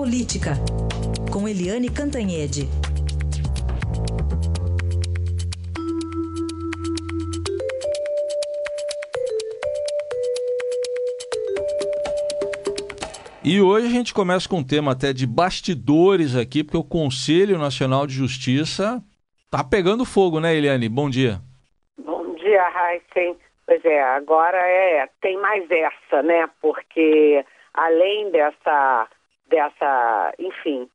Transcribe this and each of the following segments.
Política, com Eliane Cantanhede. E hoje a gente começa com um tema até de bastidores aqui, porque o Conselho Nacional de Justiça tá pegando fogo, né, Eliane? Bom dia. Bom dia, Heisen. Pois é, agora é, tem mais essa, né? Porque além dessa, dessa, enfim,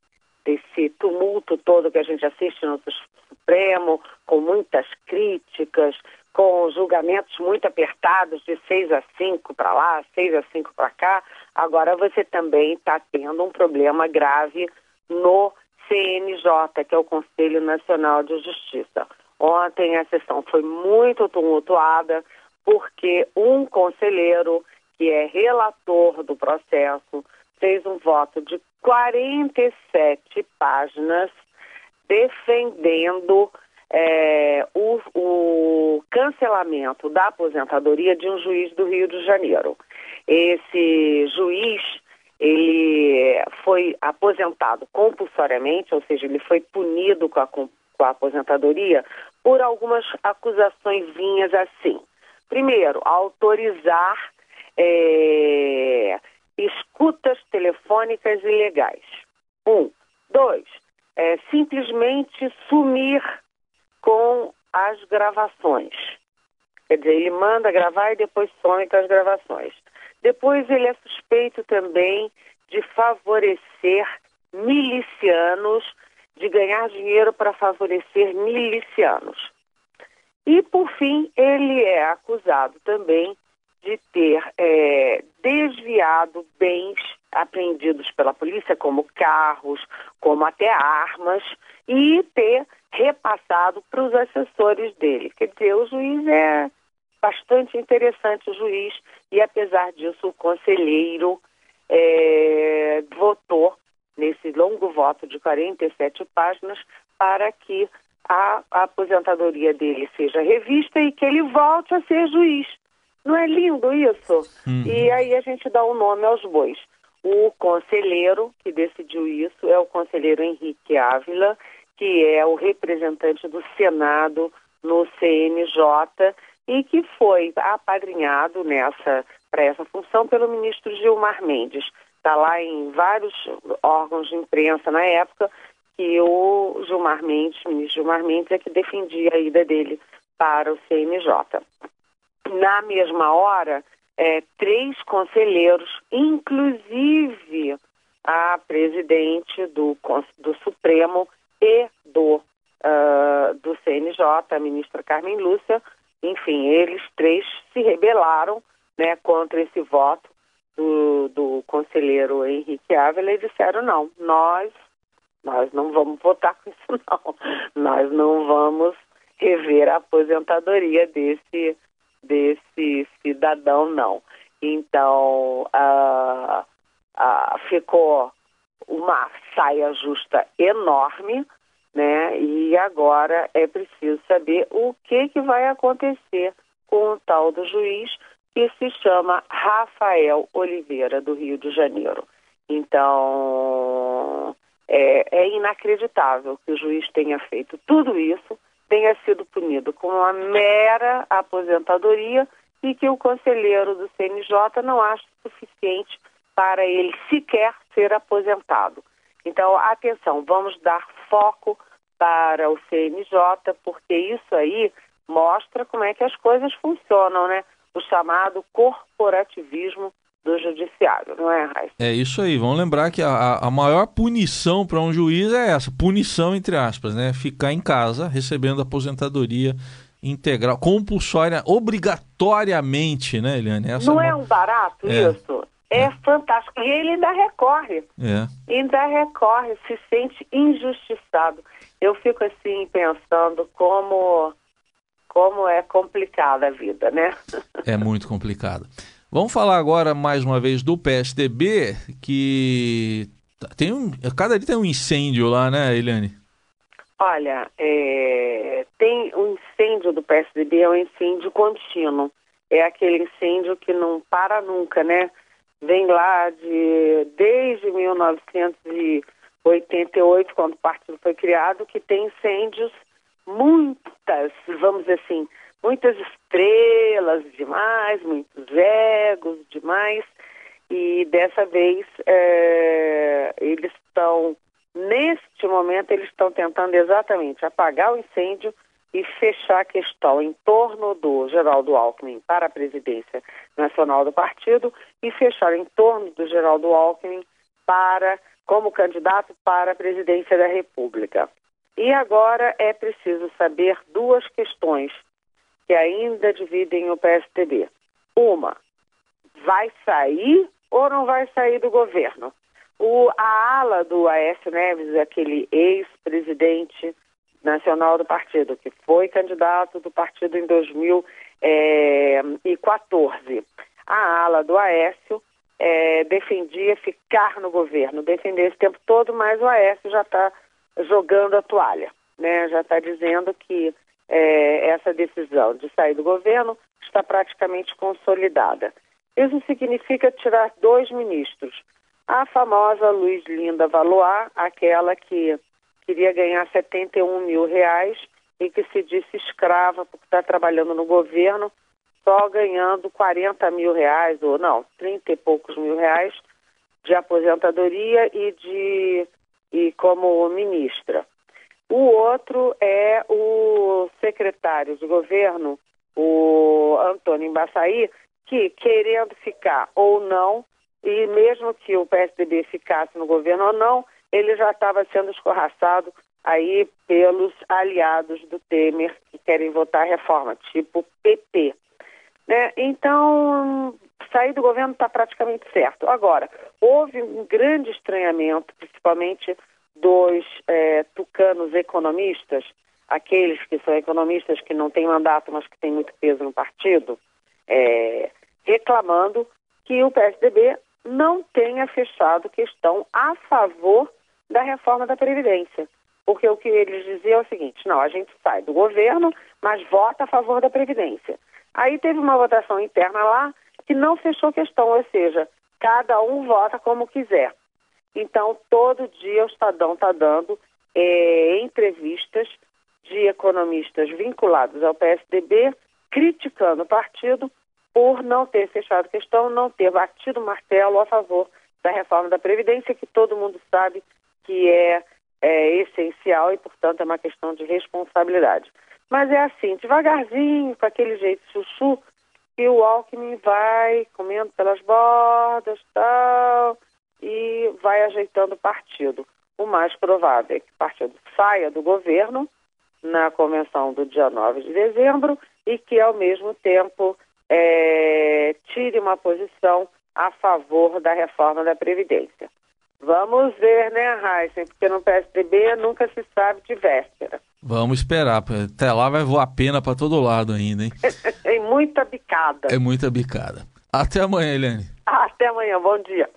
desse tumulto todo que a gente assiste no Supremo, com muitas críticas, com julgamentos muito apertados de 6 a 5 para lá, 6 a 5 para cá, agora você também está tendo um problema grave no CNJ, que é o Conselho Nacional de Justiça. Ontem a sessão foi muito tumultuada, porque um conselheiro, que é relator do processo, fez um voto de 47 páginas defendendo é, o, o, cancelamento da aposentadoria de um juiz do Rio de Janeiro. Esse juiz ele foi aposentado compulsoriamente, ou seja, ele foi punido com a, com a aposentadoria por algumas acusações vinhas assim. Primeiro, autorizar é, escutas telefônicas ilegais. Um. Dois, é, simplesmente sumir com as gravações. Quer dizer, ele manda gravar e depois some com as gravações. Depois ele é suspeito também de favorecer milicianos, de ganhar dinheiro para favorecer milicianos. E, por fim, ele é acusado também de ter é, desviado bens apreendidos pela polícia, como carros, como até armas, e ter repassado para os assessores dele. Quer dizer, o juiz é bastante interessante, o juiz, e apesar disso, o conselheiro é, votou nesse longo voto de 47 páginas para que a, a aposentadoria dele seja revista e que ele volte a ser juiz. Não é lindo isso? Uhum. E aí a gente dá o um nome aos bois. O conselheiro que decidiu isso é o conselheiro Henrique Ávila, que é o representante do Senado no CNJ e que foi apadrinhado nessa para essa função pelo ministro Gilmar Mendes. Está lá em vários órgãos de imprensa na época que o Gilmar Mendes, o ministro Gilmar Mendes, é que defendia a ida dele para o CNJ. Na mesma hora, é, três conselheiros, inclusive a presidente do, do Supremo e do, uh, do CNJ, a ministra Carmen Lúcia, enfim, eles três se rebelaram né, contra esse voto do, do conselheiro Henrique Ávila e disseram não, nós nós não vamos votar com isso, não. Nós não vamos rever a aposentadoria desse, desse cidadão, não. Então, uh, uh, ficou uma saia justa enorme, né? E agora é preciso saber o que, que vai acontecer com o tal do juiz que se chama Rafael Oliveira, do Rio de Janeiro. Então, é, é inacreditável que o juiz tenha feito tudo isso, tenha sido punido com uma mera aposentadoria e que o conselheiro do CNJ não acha suficiente para ele sequer ser aposentado. Então, atenção, vamos dar foco para o CNJ, porque isso aí mostra como é que as coisas funcionam, né? O chamado corporativismo do judiciário, não é, Raíssa? É isso aí. Vamos lembrar que a, a maior punição para um juiz é essa, punição entre aspas, né? Ficar em casa recebendo aposentadoria integral, compulsória, obrigatoriamente, né, Eliane? Essa não é, uma... é um barato é. isso? É, é, fantástico. E ele ainda recorre. É. Ainda recorre, se sente injustiçado. Eu fico assim pensando como como é complicada a vida, né? É muito complicada. Vamos falar agora mais uma vez do PSDB, que tem um, cada dia tem um incêndio lá, né, Eliane? Olha, é, tem um incêndio do PSDB, é um incêndio contínuo. É aquele incêndio que não para nunca, né? vem lá de desde 1988, quando o partido foi criado, que tem incêndios, muitas, vamos dizer assim, muitas estrelas demais, muitos egos demais, e dessa vez é, eles estão, neste momento, eles estão tentando exatamente apagar o incêndio e fechar a questão em torno do Geraldo Alckmin para a presidência nacional do partido e fechar em torno do Geraldo Alckmin para como candidato para a presidência da República. E agora é preciso saber duas questões que ainda dividem o PSDB. Uma, vai sair ou não vai sair do governo? O, a ala do Aécio Neves, aquele ex-presidente nacional do partido, que foi candidato do partido em 2014. A ala do Aécio é, defendia ficar no governo, defender esse tempo todo, mas o Aécio já está jogando a toalha, né? já está dizendo que é, essa decisão de sair do governo está praticamente consolidada. Isso significa tirar dois ministros. A famosa Luiz Linda Valois, aquela que queria ganhar 71 mil reais e que se disse escrava porque está trabalhando no governo, só ganhando 40 mil reais, ou não, 30 e poucos mil reais de aposentadoria e de e como ministra. O outro é o secretário de governo, o Antônio Embaçaí, que querendo ficar ou não, e mesmo que o PSDB ficasse no governo ou não, ele já estava sendo escorraçado aí pelos aliados do Temer que querem votar a reforma, tipo PP. Né? Então, sair do governo está praticamente certo. Agora, houve um grande estranhamento, principalmente dos é, tucanos economistas, aqueles que são economistas que não têm mandato, mas que têm muito peso no partido, é, reclamando que o PSDB não tenha fechado questão a favor da reforma da Previdência. Porque o que eles diziam é o seguinte: não, a gente sai do governo, mas vota a favor da Previdência. Aí teve uma votação interna lá que não fechou questão, ou seja, cada um vota como quiser. Então, todo dia o Estadão está dando é, entrevistas de economistas vinculados ao PSDB, criticando o partido por não ter fechado questão, não ter batido martelo a favor da reforma da Previdência, que todo mundo sabe que é, é essencial e, portanto, é uma questão de responsabilidade. Mas é assim, devagarzinho, com aquele jeito chuchu, que o Alckmin vai comendo pelas bordas tal, e vai ajeitando o partido. O mais provável é que o partido saia do governo na convenção do dia 9 de dezembro e que, ao mesmo tempo, é, tire uma posição a favor da reforma da Previdência. Vamos ver, né, Raíssa? Porque no PSDB nunca se sabe de véspera. Vamos esperar. Até lá vai voar pena para todo lado ainda, hein? é muita bicada. É muita bicada. Até amanhã, Helene. Até amanhã. Bom dia.